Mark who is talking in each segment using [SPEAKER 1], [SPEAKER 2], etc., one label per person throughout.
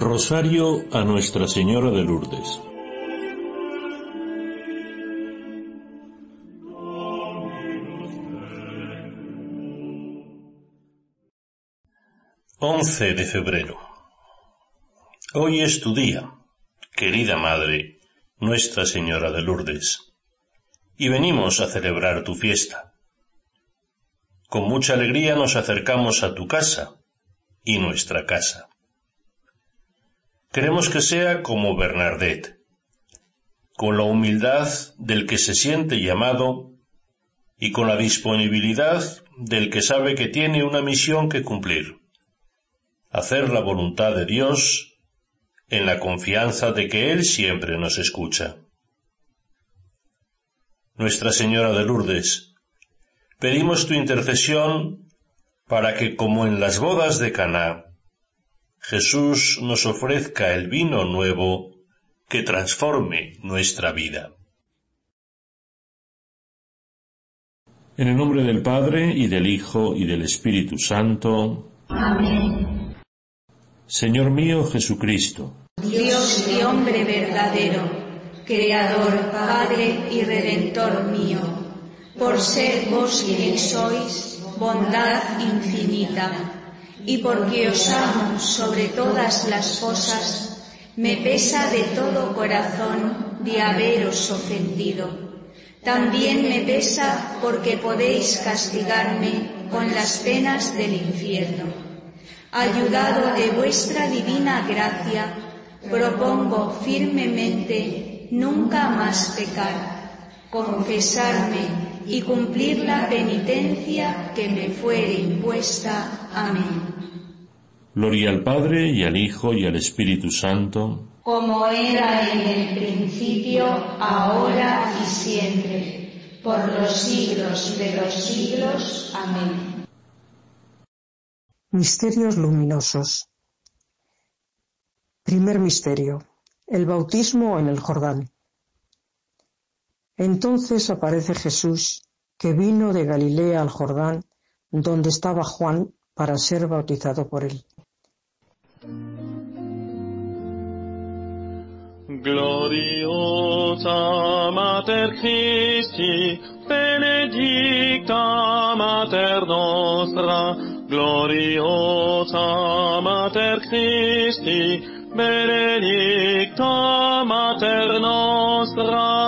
[SPEAKER 1] Rosario a Nuestra Señora de Lourdes. Once de febrero. Hoy es tu día, querida Madre, Nuestra Señora de Lourdes, y venimos a celebrar tu fiesta. Con mucha alegría nos acercamos a tu casa y nuestra casa. Queremos que sea como Bernadette, con la humildad del que se siente llamado y con la disponibilidad del que sabe que tiene una misión que cumplir, hacer la voluntad de Dios en la confianza de que Él siempre nos escucha. Nuestra Señora de Lourdes, pedimos tu intercesión para que como en las bodas de Caná, Jesús nos ofrezca el vino nuevo que transforme nuestra vida. En el nombre del Padre y del Hijo y del Espíritu Santo.
[SPEAKER 2] Amén.
[SPEAKER 1] Señor mío Jesucristo.
[SPEAKER 2] Dios y hombre verdadero, Creador, Padre y Redentor mío, por ser vos quien sois, bondad infinita y porque os amo sobre todas las cosas, me pesa de todo corazón de haberos ofendido. También me pesa porque podéis castigarme con las penas del infierno. Ayudado de vuestra divina gracia, propongo firmemente nunca más pecar, confesarme y cumplir la penitencia que me fuere impuesta. Amén.
[SPEAKER 1] Gloria al Padre y al Hijo y al Espíritu Santo.
[SPEAKER 2] Como era en el principio, ahora y siempre, por los siglos de los siglos. Amén.
[SPEAKER 3] Misterios luminosos. Primer misterio. El bautismo en el Jordán. Entonces aparece Jesús, que vino de Galilea al Jordán, donde estaba Juan, para ser bautizado por él.
[SPEAKER 4] Gloriosa Mater Christi, benedicta Mater nostra, gloriosa Mater Christi, benedicta Mater nostra,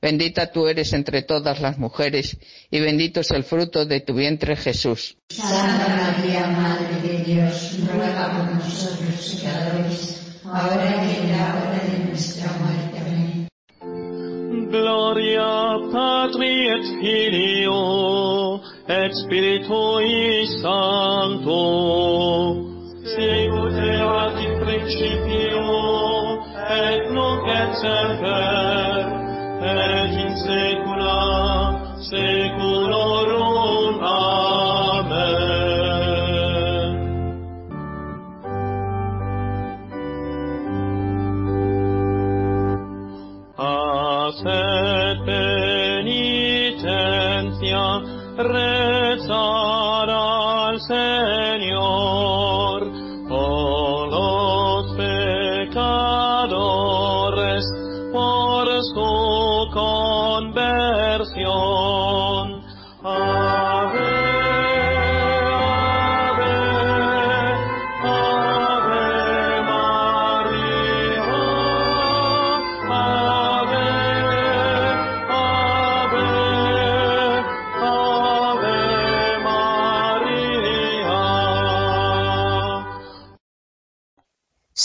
[SPEAKER 5] Bendita tú eres entre todas las mujeres, y bendito es el fruto de tu vientre Jesús.
[SPEAKER 2] Santa María, Madre de Dios, ruega por nosotros pecadores, ahora y en la hora de nuestra muerte. Amén.
[SPEAKER 4] Gloria Patri et Filio et Spiritui Sancto. Sicut erat in principio et nunc et semper saecula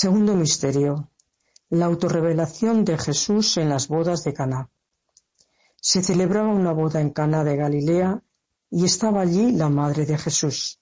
[SPEAKER 3] Segundo misterio. La autorrevelación de Jesús en las bodas de Caná. Se celebraba una boda en Caná de Galilea y estaba allí la madre de Jesús.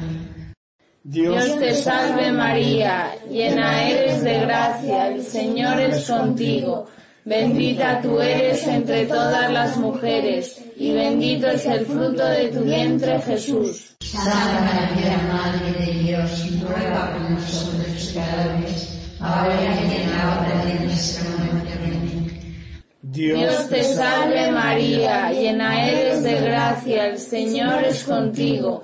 [SPEAKER 6] Dios te salve María, llena eres de gracia, el Señor es contigo. Bendita tú eres entre todas las mujeres, y bendito es el fruto de tu vientre Jesús.
[SPEAKER 2] Santa María, Madre de Dios, ruega por nosotros pecadores, ahora y en la hora de nuestra muerte. Amén.
[SPEAKER 6] Dios te salve María, llena eres de gracia, el Señor es contigo.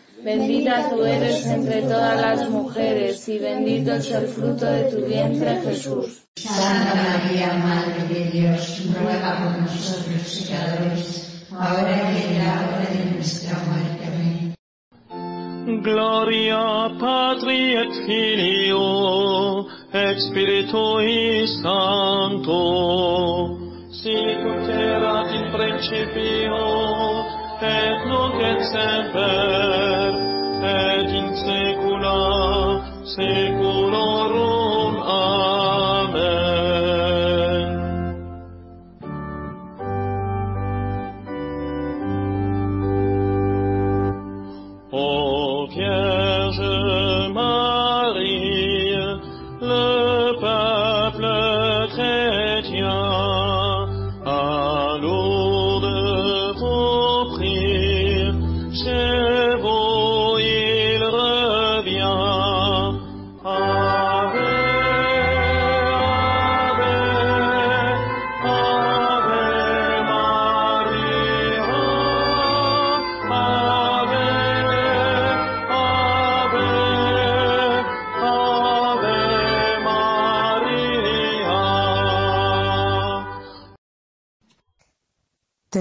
[SPEAKER 6] Bendita tú eres entre todas las mujeres, y bendito es el fruto de tu vientre Jesús.
[SPEAKER 2] Santa María, Madre de Dios, ruega por nosotros pecadores, ahora y en la hora de nuestra muerte. Amén.
[SPEAKER 4] Gloria Patri et Filio et Spiritui Sancto, sicut erat in principio et nunc et semper, et in saecula saeculorum.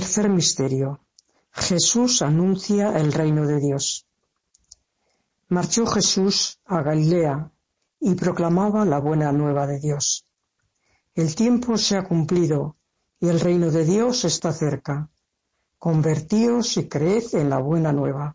[SPEAKER 3] Tercer misterio. Jesús anuncia el reino de Dios. Marchó Jesús a Galilea y proclamaba la buena nueva de Dios. El tiempo se ha cumplido y el reino de Dios está cerca. Convertíos y creed en la buena nueva.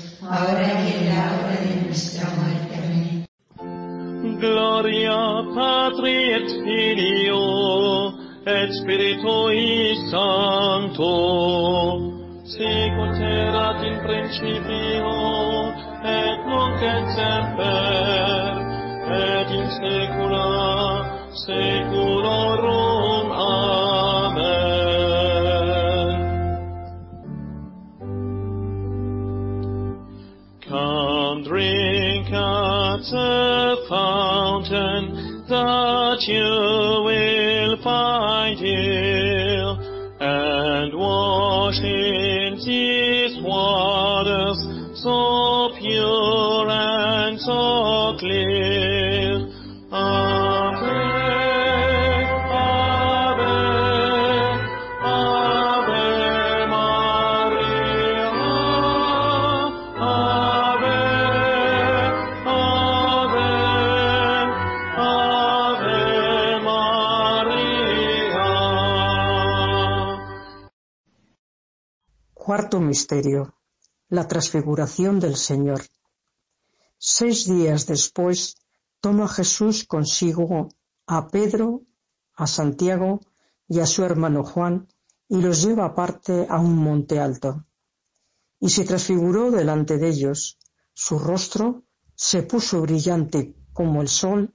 [SPEAKER 2] ahora y en la hora de nuestra muerte. Amén.
[SPEAKER 4] Gloria Patri et Filio et Spiritui Sancto, sicut erat in principio et nunc et semper et in saecula saeculorum. 秋。
[SPEAKER 3] Cuarto misterio. La transfiguración del Señor. Seis días después, toma Jesús consigo a Pedro, a Santiago y a su hermano Juan y los lleva aparte a un monte alto. Y se transfiguró delante de ellos. Su rostro se puso brillante como el sol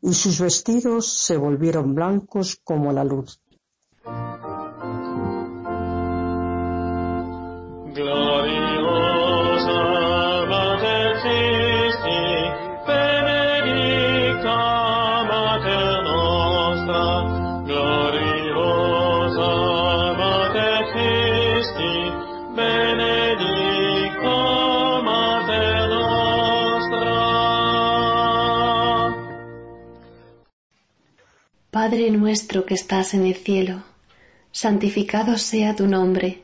[SPEAKER 3] y sus vestidos se volvieron blancos como la luz.
[SPEAKER 7] Padre nuestro que estás en el cielo, santificado sea tu nombre,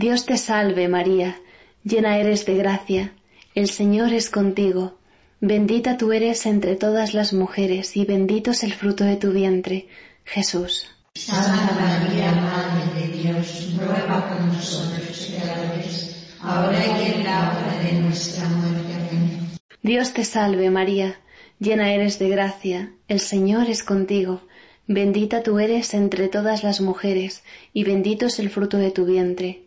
[SPEAKER 7] Dios te salve María, llena eres de gracia, el Señor es contigo, bendita tú eres entre todas las mujeres, y bendito es el fruto de tu vientre, Jesús.
[SPEAKER 2] Santa María, Madre de Dios, ruega por nosotros pecadores, ahora y en la hora de nuestra muerte. Amén.
[SPEAKER 7] Dios te salve María, llena eres de gracia, el Señor es contigo, bendita tú eres entre todas las mujeres, y bendito es el fruto de tu vientre,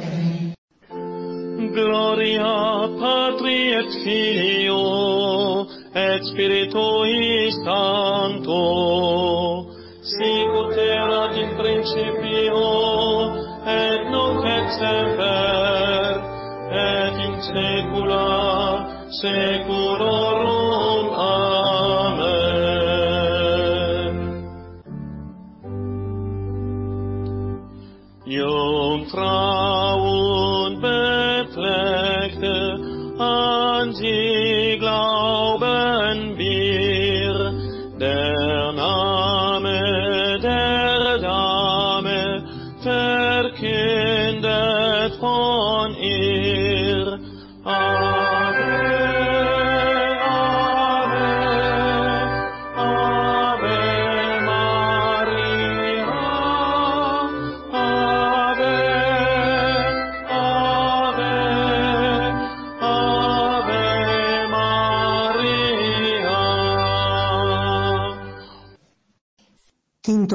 [SPEAKER 4] gloria patri et filio et spiritui sancto. Sicut erat in principio et nunc et semper et in saecula saeculorum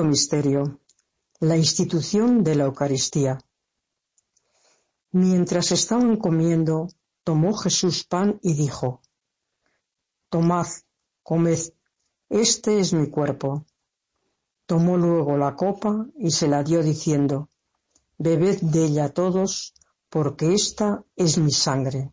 [SPEAKER 3] Misterio. La institución de la Eucaristía. Mientras estaban comiendo, tomó Jesús pan y dijo, Tomad, comed, este es mi cuerpo. Tomó luego la copa y se la dio diciendo, Bebed de ella todos, porque esta es mi sangre.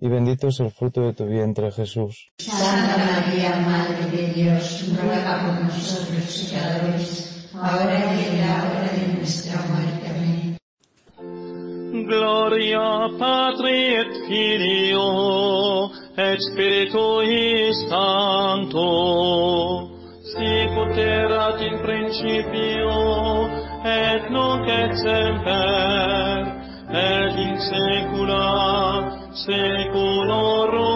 [SPEAKER 8] y bendito es el fruto de tu vientre Jesús.
[SPEAKER 2] Santa María, Madre de Dios, ruega por nosotros pecadores, ahora y en la hora de nuestra muerte. Amén.
[SPEAKER 4] Gloria Patri et Filio et Spirituis Sancto, sicut erat in principio, et nunc et semper, et in saecula saeculorum.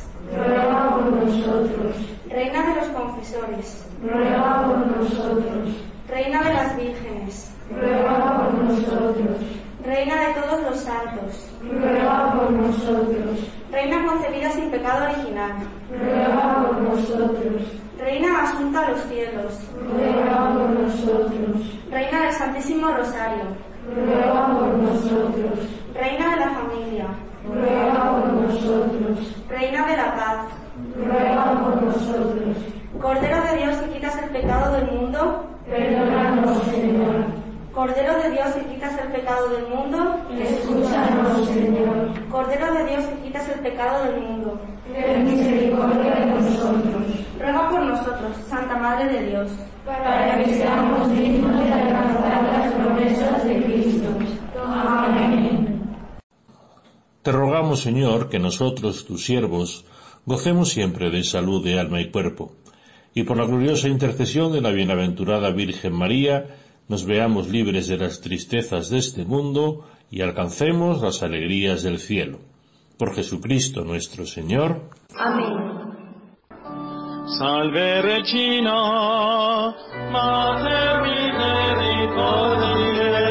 [SPEAKER 9] Ruega por nosotros.
[SPEAKER 10] Reina de los confesores,
[SPEAKER 9] Ruega por nosotros.
[SPEAKER 10] Reina de las vírgenes,
[SPEAKER 9] Ruega por nosotros.
[SPEAKER 10] Reina de todos los santos,
[SPEAKER 9] Ruega por nosotros.
[SPEAKER 10] Reina concebida sin pecado original,
[SPEAKER 9] Ruega por nosotros.
[SPEAKER 10] Reina asunta a los cielos,
[SPEAKER 9] Ruega por nosotros.
[SPEAKER 10] Reina del Santísimo Rosario,
[SPEAKER 9] Ruega por nosotros.
[SPEAKER 10] Reina de la familia,
[SPEAKER 9] Ruega por nosotros.
[SPEAKER 10] Reina de la paz,
[SPEAKER 9] Ruega por nosotros.
[SPEAKER 10] Cordero de Dios que quitas el pecado del mundo,
[SPEAKER 9] Perdónanos, Señor.
[SPEAKER 10] Cordero de Dios que quitas el pecado del mundo,
[SPEAKER 11] Escúchanos, Señor.
[SPEAKER 10] Cordero de Dios que quitas el pecado del mundo,
[SPEAKER 11] Ten misericordia de nosotros,
[SPEAKER 10] ruega por nosotros, Santa Madre de Dios.
[SPEAKER 11] para que seamos dignos de alcanzar las promesas de Cristo. Amén.
[SPEAKER 1] Te rogamos, Señor, que nosotros, tus siervos, gocemos siempre de salud de alma y cuerpo, y por la gloriosa intercesión de la bienaventurada Virgen María, nos veamos libres de las tristezas de este mundo y alcancemos las alegrías del cielo. Por Jesucristo nuestro Señor.
[SPEAKER 10] Amén.
[SPEAKER 4] Salve Regina, Mater Misericordiae,